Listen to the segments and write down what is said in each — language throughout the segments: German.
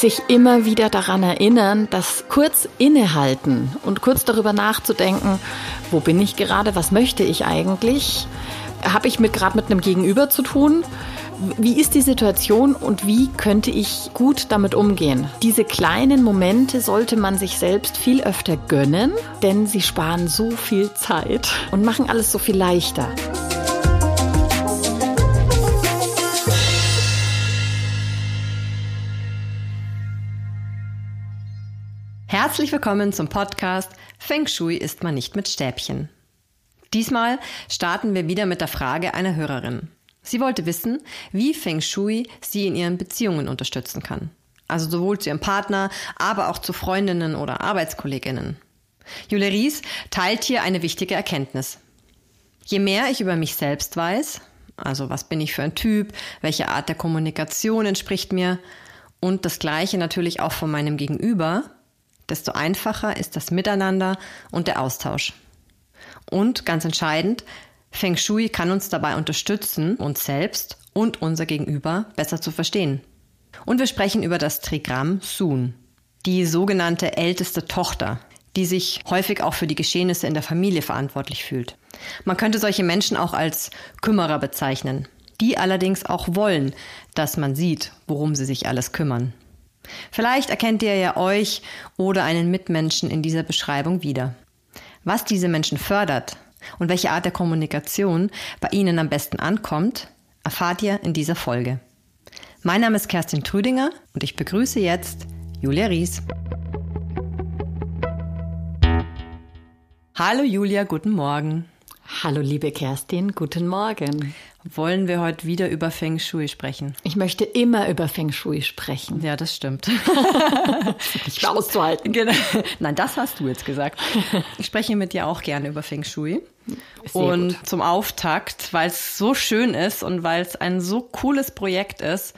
sich immer wieder daran erinnern, dass kurz innehalten und kurz darüber nachzudenken, wo bin ich gerade, was möchte ich eigentlich, habe ich mit gerade mit einem Gegenüber zu tun, wie ist die Situation und wie könnte ich gut damit umgehen? Diese kleinen Momente sollte man sich selbst viel öfter gönnen, denn sie sparen so viel Zeit und machen alles so viel leichter. Herzlich willkommen zum Podcast Feng Shui ist man nicht mit Stäbchen. Diesmal starten wir wieder mit der Frage einer Hörerin. Sie wollte wissen, wie Feng Shui sie in ihren Beziehungen unterstützen kann. Also sowohl zu ihrem Partner, aber auch zu Freundinnen oder Arbeitskolleginnen. Julia Ries teilt hier eine wichtige Erkenntnis. Je mehr ich über mich selbst weiß, also was bin ich für ein Typ, welche Art der Kommunikation entspricht mir und das gleiche natürlich auch von meinem Gegenüber, desto einfacher ist das Miteinander und der Austausch. Und ganz entscheidend, Feng Shui kann uns dabei unterstützen, uns selbst und unser Gegenüber besser zu verstehen. Und wir sprechen über das Trigramm Sun, die sogenannte älteste Tochter, die sich häufig auch für die Geschehnisse in der Familie verantwortlich fühlt. Man könnte solche Menschen auch als Kümmerer bezeichnen, die allerdings auch wollen, dass man sieht, worum sie sich alles kümmern. Vielleicht erkennt ihr ja euch oder einen Mitmenschen in dieser Beschreibung wieder. Was diese Menschen fördert, und welche Art der Kommunikation bei Ihnen am besten ankommt, erfahrt ihr in dieser Folge. Mein Name ist Kerstin Trüdinger und ich begrüße jetzt Julia Ries. Hallo Julia, guten Morgen. Hallo liebe Kerstin, guten Morgen. Wollen wir heute wieder über Feng Shui sprechen? Ich möchte immer über Feng Shui sprechen. Ja, das stimmt. Nicht auszuhalten. Genau. Nein, das hast du jetzt gesagt. Ich spreche mit dir auch gerne über Feng Shui. Sehr und gut. zum Auftakt, weil es so schön ist und weil es ein so cooles Projekt ist,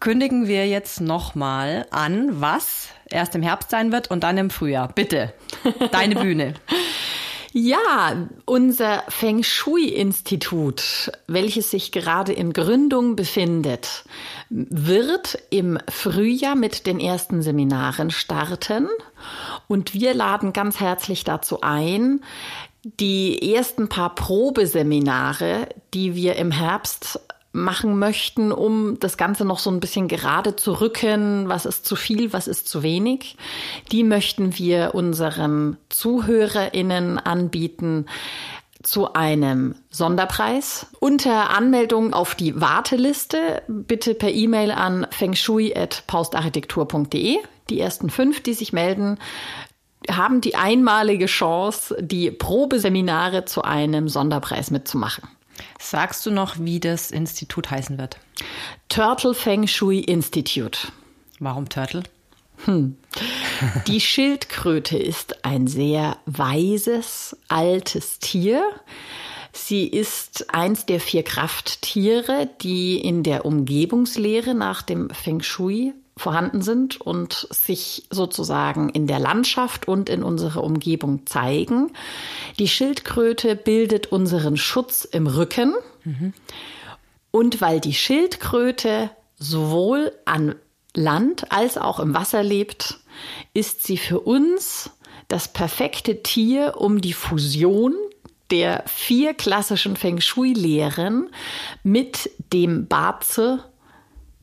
kündigen wir jetzt nochmal an, was erst im Herbst sein wird und dann im Frühjahr. Bitte, deine Bühne. Ja, unser Feng Shui-Institut, welches sich gerade in Gründung befindet, wird im Frühjahr mit den ersten Seminaren starten. Und wir laden ganz herzlich dazu ein, die ersten paar Probeseminare, die wir im Herbst machen möchten, um das Ganze noch so ein bisschen gerade zu rücken, was ist zu viel, was ist zu wenig. Die möchten wir unseren ZuhörerInnen anbieten zu einem Sonderpreis. Unter Anmeldung auf die Warteliste bitte per E-Mail an fengshui.paustarchitektur.de. Die ersten fünf, die sich melden, haben die einmalige Chance, die Probeseminare zu einem Sonderpreis mitzumachen. Sagst du noch, wie das Institut heißen wird? Turtle Feng Shui Institute. Warum Turtle? Hm. Die Schildkröte ist ein sehr weises, altes Tier. Sie ist eins der vier Krafttiere, die in der Umgebungslehre nach dem Feng Shui vorhanden sind und sich sozusagen in der Landschaft und in unserer Umgebung zeigen. Die Schildkröte bildet unseren Schutz im Rücken. Mhm. Und weil die Schildkröte sowohl an Land als auch im Wasser lebt, ist sie für uns das perfekte Tier, um die Fusion der vier klassischen Feng Shui-Lehren mit dem Baze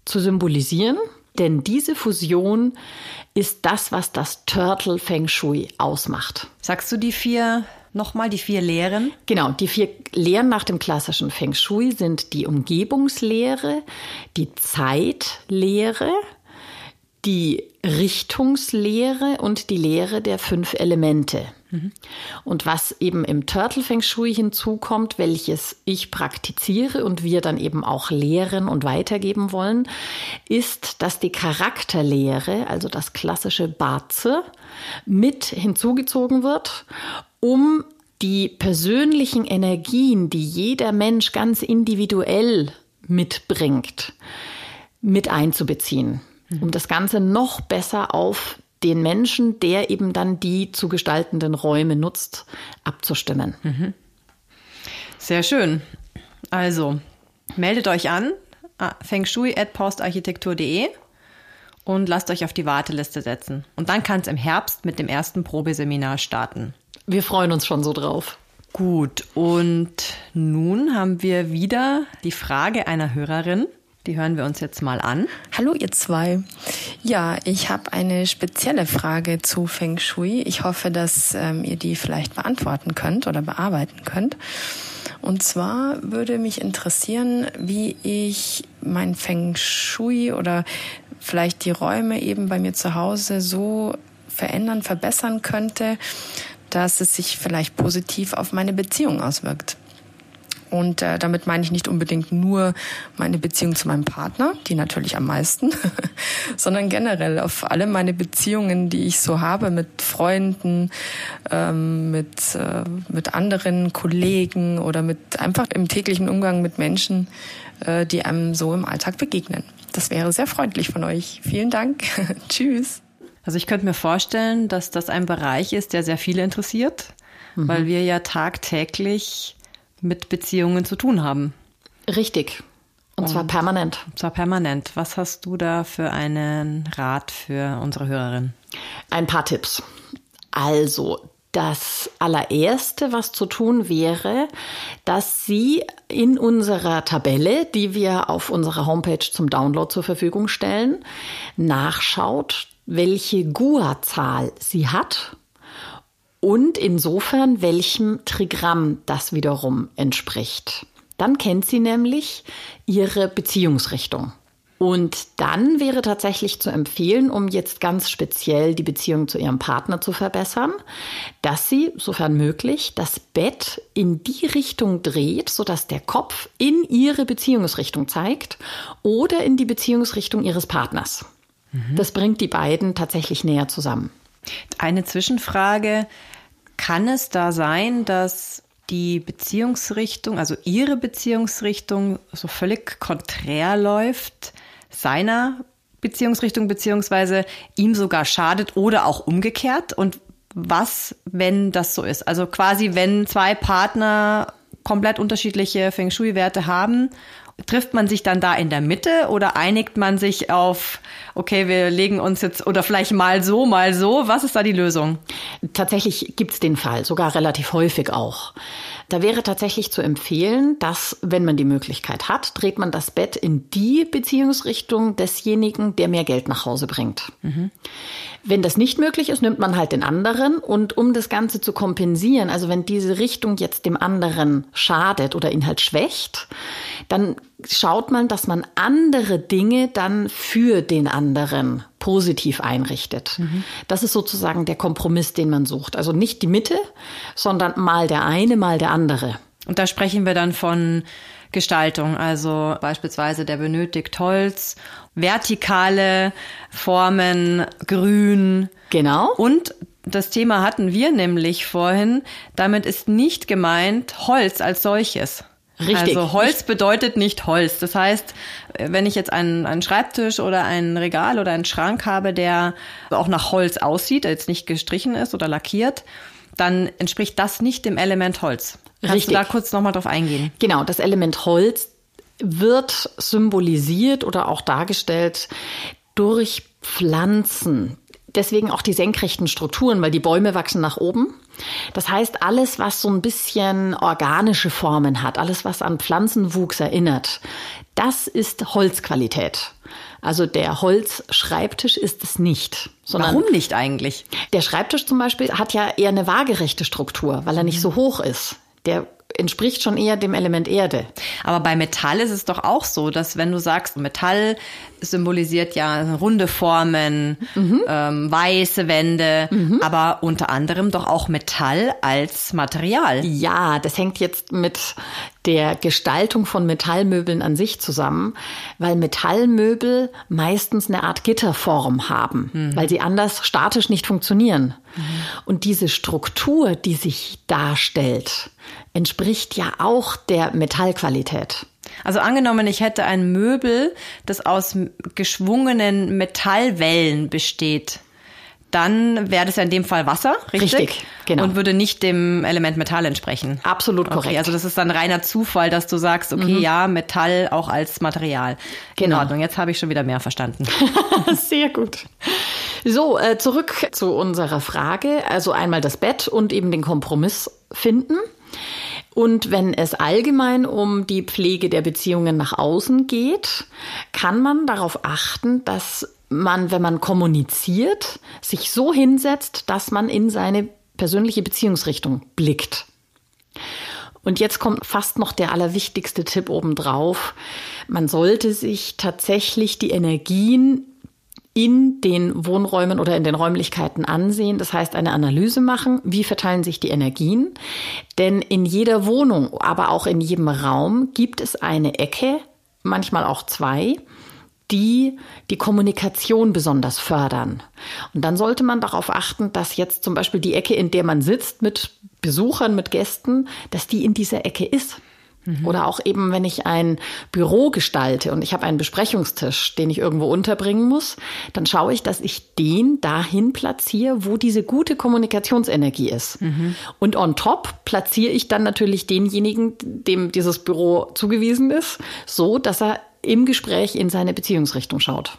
zu symbolisieren. Denn diese Fusion ist das, was das Turtle Feng Shui ausmacht. Sagst du die vier nochmal, die vier Lehren? Genau, die vier Lehren nach dem klassischen Feng Shui sind die Umgebungslehre, die Zeitlehre, die Richtungslehre und die Lehre der fünf Elemente. Mhm. Und was eben im Turtle Feng Shui hinzukommt, welches ich praktiziere und wir dann eben auch lehren und weitergeben wollen, ist, dass die Charakterlehre, also das klassische Baze, mit hinzugezogen wird, um die persönlichen Energien, die jeder Mensch ganz individuell mitbringt, mit einzubeziehen um das Ganze noch besser auf den Menschen, der eben dann die zu gestaltenden Räume nutzt, abzustimmen. Mhm. Sehr schön. Also, meldet euch an, fengshui.postarchitektur.de und lasst euch auf die Warteliste setzen. Und dann kann es im Herbst mit dem ersten Probeseminar starten. Wir freuen uns schon so drauf. Gut, und nun haben wir wieder die Frage einer Hörerin. Die hören wir uns jetzt mal an. Hallo ihr zwei. Ja, ich habe eine spezielle Frage zu Feng Shui. Ich hoffe, dass ähm, ihr die vielleicht beantworten könnt oder bearbeiten könnt. Und zwar würde mich interessieren, wie ich mein Feng Shui oder vielleicht die Räume eben bei mir zu Hause so verändern, verbessern könnte, dass es sich vielleicht positiv auf meine Beziehung auswirkt. Und äh, damit meine ich nicht unbedingt nur meine Beziehung zu meinem Partner, die natürlich am meisten, sondern generell auf alle meine Beziehungen, die ich so habe mit Freunden, ähm, mit, äh, mit anderen Kollegen oder mit einfach im täglichen Umgang mit Menschen, äh, die einem so im Alltag begegnen. Das wäre sehr freundlich von euch. Vielen Dank. Tschüss. Also ich könnte mir vorstellen, dass das ein Bereich ist, der sehr viele interessiert, mhm. weil wir ja tagtäglich mit Beziehungen zu tun haben. Richtig. Und, Und zwar permanent. Zwar permanent. Was hast du da für einen Rat für unsere Hörerin? Ein paar Tipps. Also, das allererste, was zu tun wäre, dass sie in unserer Tabelle, die wir auf unserer Homepage zum Download zur Verfügung stellen, nachschaut, welche GUA-Zahl sie hat und insofern welchem Trigramm das wiederum entspricht. Dann kennt sie nämlich ihre Beziehungsrichtung. Und dann wäre tatsächlich zu empfehlen, um jetzt ganz speziell die Beziehung zu ihrem Partner zu verbessern, dass sie, sofern möglich, das Bett in die Richtung dreht, sodass der Kopf in ihre Beziehungsrichtung zeigt oder in die Beziehungsrichtung ihres Partners. Mhm. Das bringt die beiden tatsächlich näher zusammen. Eine Zwischenfrage. Kann es da sein, dass die Beziehungsrichtung, also ihre Beziehungsrichtung so völlig konträr läuft seiner Beziehungsrichtung, beziehungsweise ihm sogar schadet oder auch umgekehrt? Und was, wenn das so ist? Also quasi, wenn zwei Partner komplett unterschiedliche Feng Shui-Werte haben trifft man sich dann da in der Mitte oder einigt man sich auf, okay, wir legen uns jetzt oder vielleicht mal so, mal so? Was ist da die Lösung? Tatsächlich gibt's den Fall, sogar relativ häufig auch. Da wäre tatsächlich zu empfehlen, dass, wenn man die Möglichkeit hat, dreht man das Bett in die Beziehungsrichtung desjenigen, der mehr Geld nach Hause bringt. Mhm. Wenn das nicht möglich ist, nimmt man halt den anderen und um das Ganze zu kompensieren, also wenn diese Richtung jetzt dem anderen schadet oder ihn halt schwächt, dann schaut man, dass man andere Dinge dann für den anderen positiv einrichtet. Mhm. Das ist sozusagen der Kompromiss, den man sucht. Also nicht die Mitte, sondern mal der eine, mal der andere. Und da sprechen wir dann von Gestaltung. Also beispielsweise der benötigt Holz, vertikale Formen, grün. Genau. Und das Thema hatten wir nämlich vorhin. Damit ist nicht gemeint Holz als solches. Richtig. Also Holz bedeutet nicht Holz. Das heißt, wenn ich jetzt einen, einen Schreibtisch oder ein Regal oder einen Schrank habe, der auch nach Holz aussieht, der jetzt nicht gestrichen ist oder lackiert, dann entspricht das nicht dem Element Holz. Kannst Richtig. du da kurz nochmal drauf eingehen? Genau, das Element Holz wird symbolisiert oder auch dargestellt durch Pflanzen. Deswegen auch die senkrechten Strukturen, weil die Bäume wachsen nach oben. Das heißt, alles, was so ein bisschen organische Formen hat, alles, was an Pflanzenwuchs erinnert, das ist Holzqualität. Also der Holzschreibtisch ist es nicht. Warum nicht eigentlich? Der Schreibtisch zum Beispiel hat ja eher eine waagerechte Struktur, weil er nicht so hoch ist. Der entspricht schon eher dem Element Erde. Aber bei Metall ist es doch auch so, dass wenn du sagst, Metall symbolisiert ja runde Formen, mhm. ähm, weiße Wände, mhm. aber unter anderem doch auch Metall als Material. Ja, das hängt jetzt mit der Gestaltung von Metallmöbeln an sich zusammen, weil Metallmöbel meistens eine Art Gitterform haben, mhm. weil sie anders statisch nicht funktionieren. Mhm. Und diese Struktur, die sich darstellt, entspricht ja auch der Metallqualität. Also angenommen, ich hätte ein Möbel, das aus geschwungenen Metallwellen besteht, dann wäre das ja in dem Fall Wasser, richtig? Richtig, genau. Und würde nicht dem Element Metall entsprechen. Absolut korrekt. Okay, also das ist dann reiner Zufall, dass du sagst, okay, ja, Metall auch als Material. Genau. In Ordnung, jetzt habe ich schon wieder mehr verstanden. Sehr gut. So, äh, zurück zu unserer Frage. Also einmal das Bett und eben den Kompromiss finden. Und wenn es allgemein um die Pflege der Beziehungen nach außen geht, kann man darauf achten, dass man, wenn man kommuniziert, sich so hinsetzt, dass man in seine persönliche Beziehungsrichtung blickt. Und jetzt kommt fast noch der allerwichtigste Tipp obendrauf. Man sollte sich tatsächlich die Energien in den Wohnräumen oder in den Räumlichkeiten ansehen. Das heißt, eine Analyse machen. Wie verteilen sich die Energien? Denn in jeder Wohnung, aber auch in jedem Raum gibt es eine Ecke, manchmal auch zwei, die die Kommunikation besonders fördern. Und dann sollte man darauf achten, dass jetzt zum Beispiel die Ecke, in der man sitzt mit Besuchern, mit Gästen, dass die in dieser Ecke ist. Oder auch eben, wenn ich ein Büro gestalte und ich habe einen Besprechungstisch, den ich irgendwo unterbringen muss, dann schaue ich, dass ich den dahin platziere, wo diese gute Kommunikationsenergie ist. Und on top platziere ich dann natürlich denjenigen, dem dieses Büro zugewiesen ist, so dass er im Gespräch in seine Beziehungsrichtung schaut.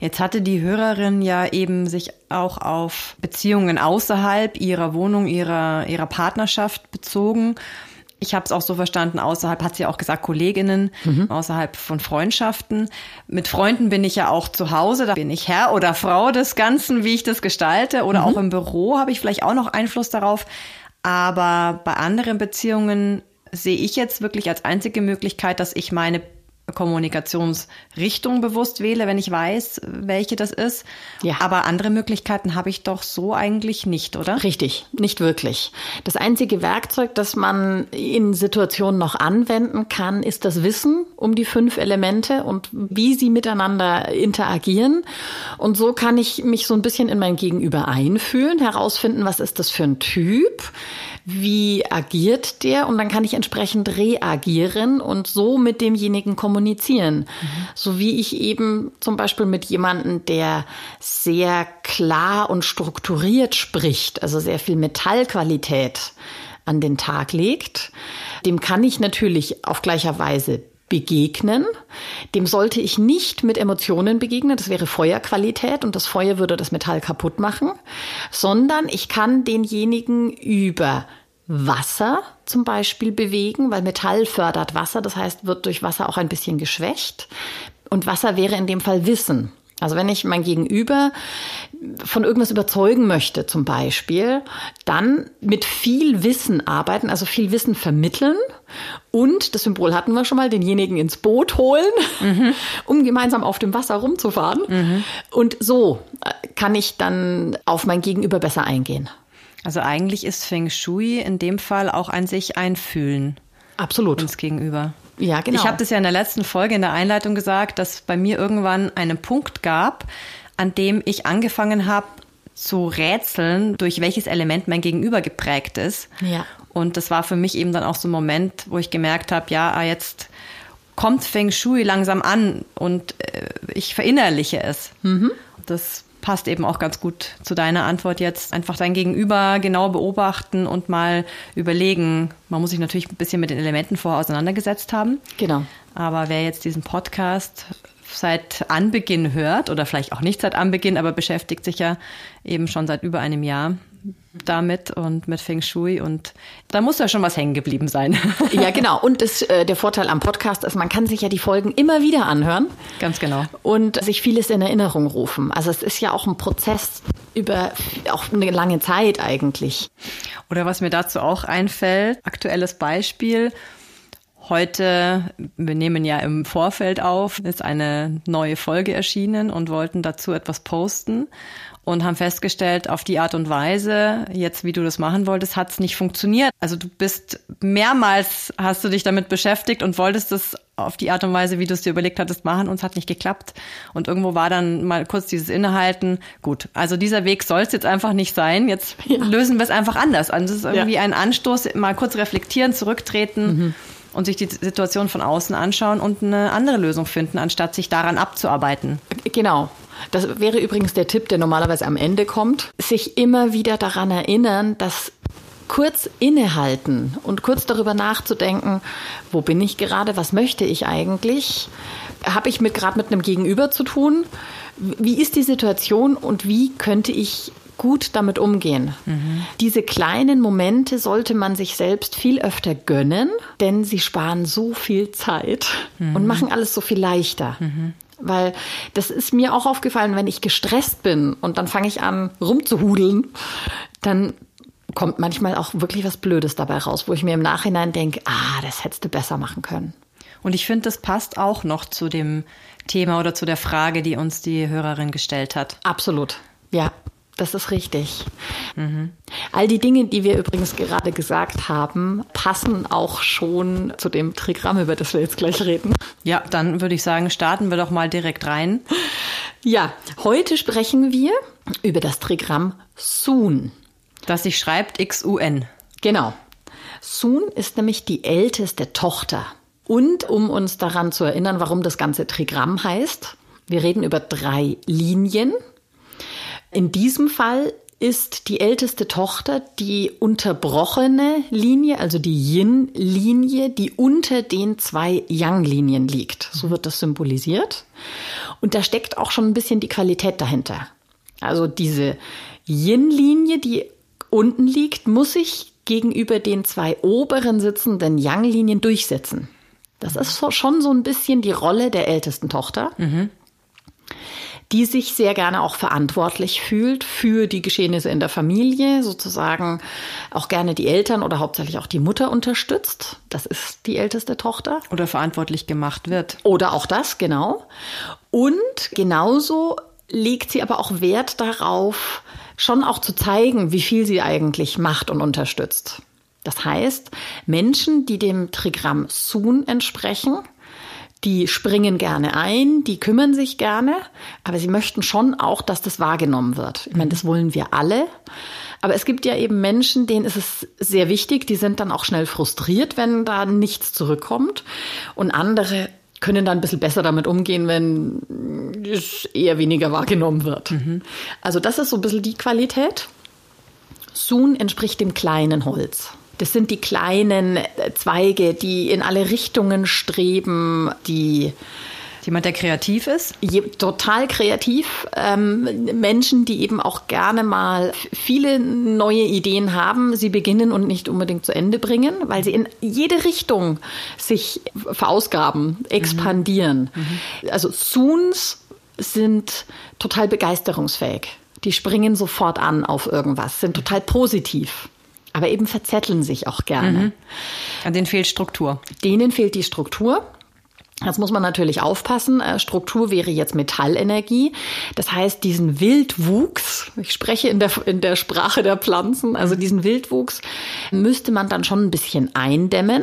Jetzt hatte die Hörerin ja eben sich auch auf Beziehungen außerhalb ihrer Wohnung, ihrer, ihrer Partnerschaft bezogen. Ich habe es auch so verstanden, außerhalb hat sie auch gesagt, Kolleginnen, außerhalb von Freundschaften. Mit Freunden bin ich ja auch zu Hause, da bin ich Herr oder Frau des Ganzen, wie ich das gestalte. Oder auch im Büro habe ich vielleicht auch noch Einfluss darauf. Aber bei anderen Beziehungen sehe ich jetzt wirklich als einzige Möglichkeit, dass ich meine Kommunikationsrichtung bewusst wähle, wenn ich weiß, welche das ist. Ja. Aber andere Möglichkeiten habe ich doch so eigentlich nicht, oder? Richtig, nicht wirklich. Das einzige Werkzeug, das man in Situationen noch anwenden kann, ist das Wissen um die fünf Elemente und wie sie miteinander interagieren. Und so kann ich mich so ein bisschen in mein Gegenüber einfühlen, herausfinden, was ist das für ein Typ, wie agiert der und dann kann ich entsprechend reagieren und so mit demjenigen kommunizieren. So wie ich eben zum Beispiel mit jemandem, der sehr klar und strukturiert spricht, also sehr viel Metallqualität an den Tag legt, dem kann ich natürlich auf gleicher Weise begegnen. Dem sollte ich nicht mit Emotionen begegnen, das wäre Feuerqualität und das Feuer würde das Metall kaputt machen, sondern ich kann denjenigen über Wasser zum Beispiel bewegen, weil Metall fördert Wasser, das heißt, wird durch Wasser auch ein bisschen geschwächt. Und Wasser wäre in dem Fall Wissen. Also wenn ich mein Gegenüber von irgendwas überzeugen möchte, zum Beispiel, dann mit viel Wissen arbeiten, also viel Wissen vermitteln und, das Symbol hatten wir schon mal, denjenigen ins Boot holen, um gemeinsam auf dem Wasser rumzufahren. Und so kann ich dann auf mein Gegenüber besser eingehen. Also eigentlich ist Feng Shui in dem Fall auch ein sich einfühlen Absolut. uns gegenüber. Ja, genau. Ich habe das ja in der letzten Folge in der Einleitung gesagt, dass bei mir irgendwann einen Punkt gab, an dem ich angefangen habe zu rätseln, durch welches Element mein Gegenüber geprägt ist. Ja. Und das war für mich eben dann auch so ein Moment, wo ich gemerkt habe, ja, ah, jetzt kommt Feng Shui langsam an und äh, ich verinnerliche es. Das passt eben auch ganz gut zu deiner Antwort jetzt. Einfach dein Gegenüber genau beobachten und mal überlegen. Man muss sich natürlich ein bisschen mit den Elementen vorher auseinandergesetzt haben. Genau. Aber wer jetzt diesen Podcast seit Anbeginn hört oder vielleicht auch nicht seit Anbeginn, aber beschäftigt sich ja eben schon seit über einem Jahr damit und mit Feng Shui und da muss ja schon was hängen geblieben sein. Ja, genau. Und das, äh, der Vorteil am Podcast ist, man kann sich ja die Folgen immer wieder anhören Ganz genau. und sich vieles in Erinnerung rufen. Also es ist ja auch ein Prozess über auch eine lange Zeit eigentlich. Oder was mir dazu auch einfällt, aktuelles Beispiel. Heute, wir nehmen ja im Vorfeld auf, ist eine neue Folge erschienen und wollten dazu etwas posten und haben festgestellt, auf die Art und Weise, jetzt wie du das machen wolltest, hat es nicht funktioniert. Also du bist mehrmals, hast du dich damit beschäftigt und wolltest das auf die Art und Weise, wie du es dir überlegt hattest, machen und es hat nicht geklappt. Und irgendwo war dann mal kurz dieses Innehalten. Gut, also dieser Weg soll es jetzt einfach nicht sein. Jetzt lösen wir es einfach anders. Also es ist irgendwie ein Anstoß, mal kurz reflektieren, zurücktreten und sich die Situation von außen anschauen und eine andere Lösung finden, anstatt sich daran abzuarbeiten. Genau. Das wäre übrigens der Tipp, der normalerweise am Ende kommt. Sich immer wieder daran erinnern, dass kurz innehalten und kurz darüber nachzudenken, wo bin ich gerade, was möchte ich eigentlich? Habe ich mit gerade mit einem Gegenüber zu tun? Wie ist die Situation und wie könnte ich gut damit umgehen. Mhm. Diese kleinen Momente sollte man sich selbst viel öfter gönnen, denn sie sparen so viel Zeit mhm. und machen alles so viel leichter. Mhm. Weil das ist mir auch aufgefallen, wenn ich gestresst bin und dann fange ich an rumzuhudeln, dann kommt manchmal auch wirklich was Blödes dabei raus, wo ich mir im Nachhinein denke, ah, das hättest du besser machen können. Und ich finde, das passt auch noch zu dem Thema oder zu der Frage, die uns die Hörerin gestellt hat. Absolut. Ja, das ist richtig. Mhm. All die Dinge, die wir übrigens gerade gesagt haben, passen auch schon zu dem Trigramm, über das wir jetzt gleich reden. Ja, dann würde ich sagen, starten wir doch mal direkt rein. Ja, heute sprechen wir über das Trigramm Sun. Das sich schreibt X-U-N. Genau. Sun ist nämlich die älteste Tochter. Und um uns daran zu erinnern, warum das ganze Trigramm heißt, wir reden über drei Linien, in diesem Fall ist die älteste Tochter die unterbrochene Linie, also die Yin-Linie, die unter den zwei Yang-Linien liegt. So wird das symbolisiert. Und da steckt auch schon ein bisschen die Qualität dahinter. Also diese Yin-Linie, die unten liegt, muss sich gegenüber den zwei oberen sitzenden Yang-Linien durchsetzen. Das ist schon so ein bisschen die Rolle der ältesten Tochter. Mhm die sich sehr gerne auch verantwortlich fühlt für die Geschehnisse in der Familie, sozusagen auch gerne die Eltern oder hauptsächlich auch die Mutter unterstützt. Das ist die älteste Tochter. Oder verantwortlich gemacht wird. Oder auch das, genau. Und genauso legt sie aber auch Wert darauf, schon auch zu zeigen, wie viel sie eigentlich macht und unterstützt. Das heißt, Menschen, die dem Trigramm Sun entsprechen, die springen gerne ein, die kümmern sich gerne, aber sie möchten schon auch, dass das wahrgenommen wird. Ich meine, das wollen wir alle. Aber es gibt ja eben Menschen, denen ist es sehr wichtig, die sind dann auch schnell frustriert, wenn da nichts zurückkommt. Und andere können dann ein bisschen besser damit umgehen, wenn es eher weniger wahrgenommen wird. Mhm. Also das ist so ein bisschen die Qualität. Sun entspricht dem kleinen Holz. Das sind die kleinen Zweige, die in alle Richtungen streben, die Jemand, der kreativ ist? Je, total kreativ. Ähm, Menschen, die eben auch gerne mal viele neue Ideen haben, sie beginnen und nicht unbedingt zu Ende bringen, weil sie in jede Richtung sich verausgaben, expandieren. Mhm. Mhm. Also Soons sind total begeisterungsfähig. Die springen sofort an auf irgendwas, sind total positiv aber eben verzetteln sich auch gerne. Mhm. An denen fehlt Struktur. Denen fehlt die Struktur. Jetzt muss man natürlich aufpassen. Äh, Struktur wäre jetzt Metallenergie. Das heißt, diesen Wildwuchs, ich spreche in der, in der Sprache der Pflanzen, also diesen Wildwuchs müsste man dann schon ein bisschen eindämmen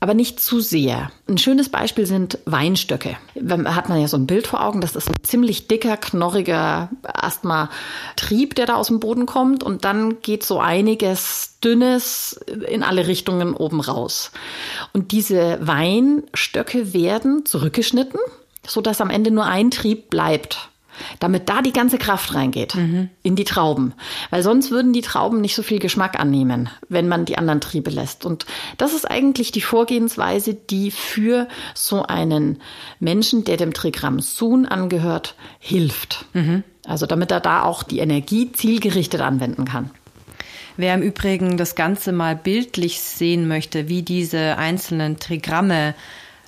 aber nicht zu sehr. Ein schönes Beispiel sind Weinstöcke. Da hat man ja so ein Bild vor Augen, das ist ein ziemlich dicker, knorriger Asthma-Trieb, der da aus dem Boden kommt und dann geht so einiges Dünnes in alle Richtungen oben raus. Und diese Weinstöcke werden zurückgeschnitten, sodass am Ende nur ein Trieb bleibt damit da die ganze Kraft reingeht mhm. in die Trauben. Weil sonst würden die Trauben nicht so viel Geschmack annehmen, wenn man die anderen Triebe lässt. Und das ist eigentlich die Vorgehensweise, die für so einen Menschen, der dem Trigramm Sun angehört, hilft. Mhm. Also damit er da auch die Energie zielgerichtet anwenden kann. Wer im Übrigen das Ganze mal bildlich sehen möchte, wie diese einzelnen Trigramme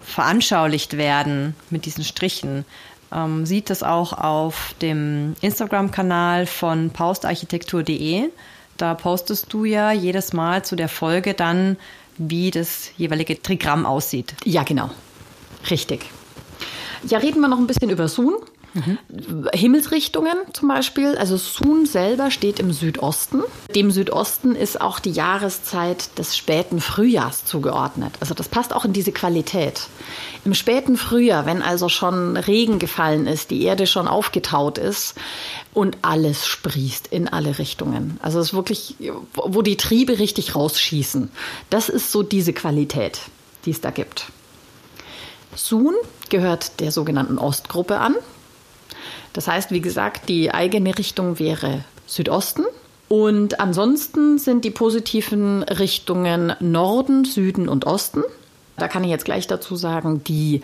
veranschaulicht werden mit diesen Strichen, ähm, sieht es auch auf dem Instagram-Kanal von paustarchitektur.de. Da postest du ja jedes Mal zu der Folge dann, wie das jeweilige Trigramm aussieht. Ja, genau. Richtig. Ja, reden wir noch ein bisschen über Sun. Mhm. Himmelsrichtungen zum Beispiel. Also Sun selber steht im Südosten. Dem Südosten ist auch die Jahreszeit des späten Frühjahrs zugeordnet. Also das passt auch in diese Qualität. Im späten Frühjahr, wenn also schon Regen gefallen ist, die Erde schon aufgetaut ist und alles sprießt in alle Richtungen. Also es ist wirklich, wo die Triebe richtig rausschießen. Das ist so diese Qualität, die es da gibt. Sun gehört der sogenannten Ostgruppe an. Das heißt, wie gesagt, die eigene Richtung wäre Südosten. Und ansonsten sind die positiven Richtungen Norden, Süden und Osten. Da kann ich jetzt gleich dazu sagen, die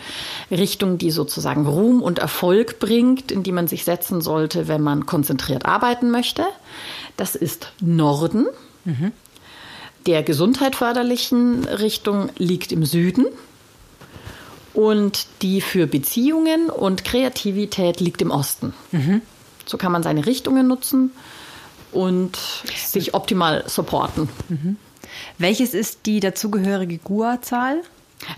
Richtung, die sozusagen Ruhm und Erfolg bringt, in die man sich setzen sollte, wenn man konzentriert arbeiten möchte, das ist Norden. Mhm. Der gesundheitförderlichen Richtung liegt im Süden. Und die für Beziehungen und Kreativität liegt im Osten. Mhm. So kann man seine Richtungen nutzen und sich optimal supporten. Mhm. Welches ist die dazugehörige GUA-Zahl?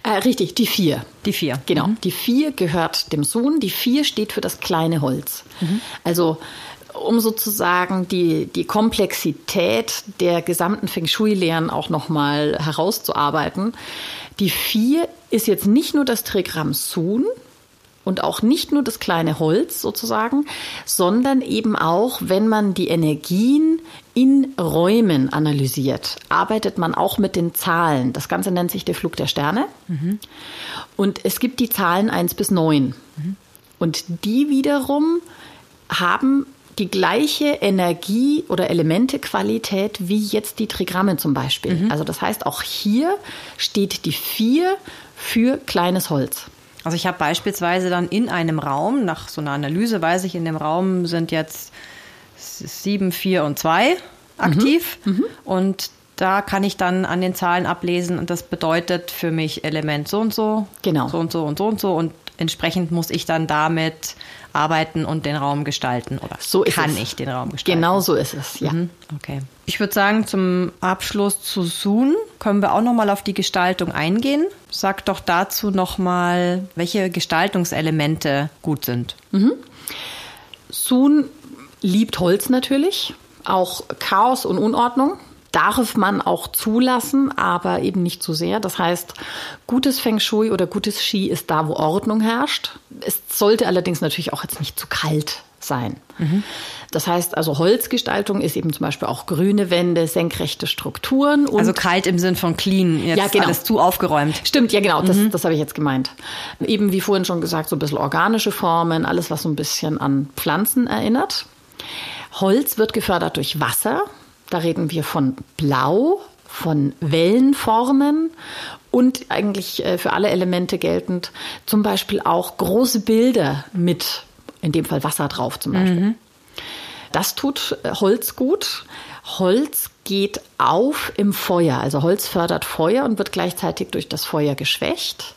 Äh, richtig, die vier. Die vier. Genau. Mhm. Die vier gehört dem Sohn. Die vier steht für das kleine Holz. Mhm. Also um sozusagen die, die Komplexität der gesamten Feng Shui-Lehren auch nochmal herauszuarbeiten. Die vier ist jetzt nicht nur das Trigramm Sun, und auch nicht nur das kleine Holz sozusagen, sondern eben auch, wenn man die Energien in Räumen analysiert, arbeitet man auch mit den Zahlen. Das Ganze nennt sich der Flug der Sterne. Mhm. Und es gibt die Zahlen 1 bis 9. Mhm. Und die wiederum haben die gleiche Energie- oder Elementequalität wie jetzt die Trigramme zum Beispiel. Mhm. Also das heißt, auch hier steht die 4 für kleines Holz. Also ich habe beispielsweise dann in einem Raum, nach so einer Analyse weiß ich, in dem Raum sind jetzt sieben, vier und zwei aktiv. Mhm. Mhm. Und da kann ich dann an den Zahlen ablesen und das bedeutet für mich Element so und so, genau. so und so und so und so und entsprechend muss ich dann damit arbeiten und den Raum gestalten oder so kann es. ich den Raum gestalten. Genau so ist es, ja. Mhm. Okay. Ich würde sagen, zum Abschluss zu Sun können wir auch noch mal auf die Gestaltung eingehen. Sag doch dazu noch mal, welche Gestaltungselemente gut sind. Mhm. Sun liebt Holz natürlich, auch Chaos und Unordnung darf man auch zulassen, aber eben nicht zu sehr. Das heißt, gutes Feng Shui oder gutes Ski ist da, wo Ordnung herrscht. Es sollte allerdings natürlich auch jetzt nicht zu kalt sein. Mhm. Das heißt also, Holzgestaltung ist eben zum Beispiel auch grüne Wände, senkrechte Strukturen. also kalt im Sinn von clean, jetzt ja, genau. alles zu aufgeräumt. Stimmt, ja genau, das, mhm. das habe ich jetzt gemeint. Eben wie vorhin schon gesagt, so ein bisschen organische Formen, alles, was so ein bisschen an Pflanzen erinnert. Holz wird gefördert durch Wasser. Da reden wir von Blau, von Wellenformen und eigentlich äh, für alle Elemente geltend zum Beispiel auch große Bilder mit, in dem Fall Wasser drauf zum Beispiel. Mhm. Das tut äh, Holz gut. Holz geht auf im Feuer. Also Holz fördert Feuer und wird gleichzeitig durch das Feuer geschwächt.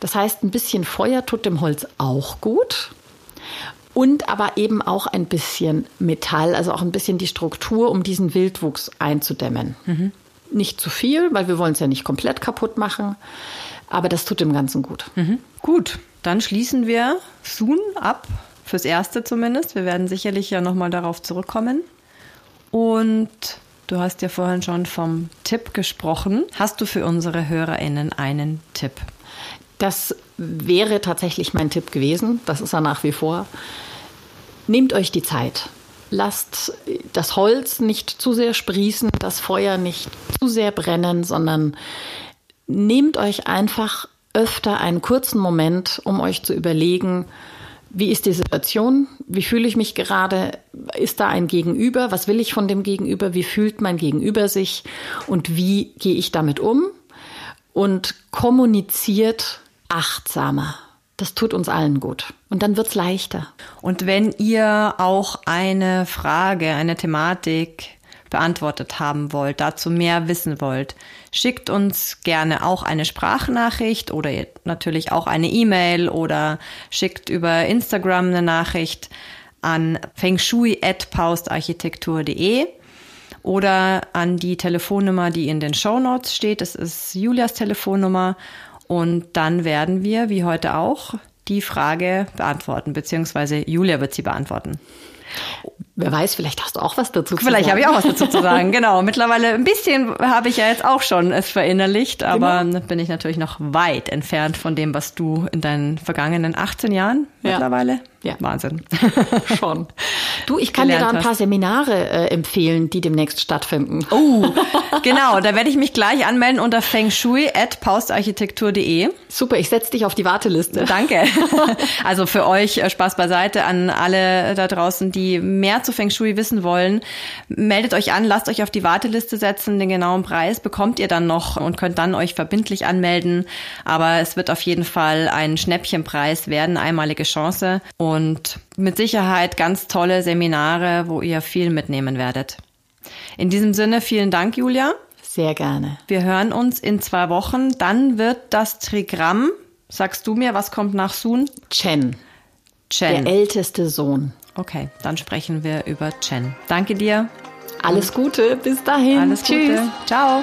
Das heißt, ein bisschen Feuer tut dem Holz auch gut und aber eben auch ein bisschen Metall, also auch ein bisschen die Struktur, um diesen Wildwuchs einzudämmen. Mhm. Nicht zu viel, weil wir wollen es ja nicht komplett kaputt machen, aber das tut dem Ganzen gut. Mhm. Gut, dann schließen wir Sun ab, fürs Erste zumindest. Wir werden sicherlich ja nochmal darauf zurückkommen. Und du hast ja vorhin schon vom Tipp gesprochen. Hast du für unsere HörerInnen einen Tipp? Das wäre tatsächlich mein Tipp gewesen. Das ist er nach wie vor. Nehmt euch die Zeit. Lasst das Holz nicht zu sehr sprießen, das Feuer nicht zu sehr brennen, sondern nehmt euch einfach öfter einen kurzen Moment, um euch zu überlegen, wie ist die Situation? Wie fühle ich mich gerade? Ist da ein Gegenüber? Was will ich von dem Gegenüber? Wie fühlt mein Gegenüber sich? Und wie gehe ich damit um? Und kommuniziert achtsamer. Das tut uns allen gut. Und dann wird's leichter. Und wenn ihr auch eine Frage, eine Thematik beantwortet haben wollt, dazu mehr wissen wollt, schickt uns gerne auch eine Sprachnachricht oder natürlich auch eine E-Mail oder schickt über Instagram eine Nachricht an fengshui@paustarchitektur.de oder an die Telefonnummer, die in den Show Notes steht. Das ist Julias Telefonnummer und dann werden wir, wie heute auch, die Frage beantworten, beziehungsweise Julia wird sie beantworten. Wer weiß, vielleicht hast du auch was dazu zu vielleicht sagen. Vielleicht habe ich auch was dazu zu sagen, genau. Mittlerweile ein bisschen habe ich ja jetzt auch schon es verinnerlicht, aber genau. bin ich natürlich noch weit entfernt von dem, was du in deinen vergangenen 18 Jahren ja. mittlerweile Ja. Wahnsinn. Schon. Du, ich kann dir da ein paar Seminare äh, empfehlen, die demnächst stattfinden. Oh, genau. Da werde ich mich gleich anmelden unter fengshui.paustarchitektur.de. Super, ich setze dich auf die Warteliste. Danke. Also für euch äh, Spaß beiseite an alle da draußen, die mehr zu Feng Shui wissen wollen. Meldet euch an, lasst euch auf die Warteliste setzen. Den genauen Preis bekommt ihr dann noch und könnt dann euch verbindlich anmelden. Aber es wird auf jeden Fall ein Schnäppchenpreis werden, einmalige Chance. Und und mit Sicherheit ganz tolle Seminare, wo ihr viel mitnehmen werdet. In diesem Sinne vielen Dank, Julia. Sehr gerne. Wir hören uns in zwei Wochen. Dann wird das Trigramm, sagst du mir, was kommt nach Sun? Chen. Chen. Der älteste Sohn. Okay, dann sprechen wir über Chen. Danke dir. Alles Gute, bis dahin. Alles Tschüss. Gute. Ciao.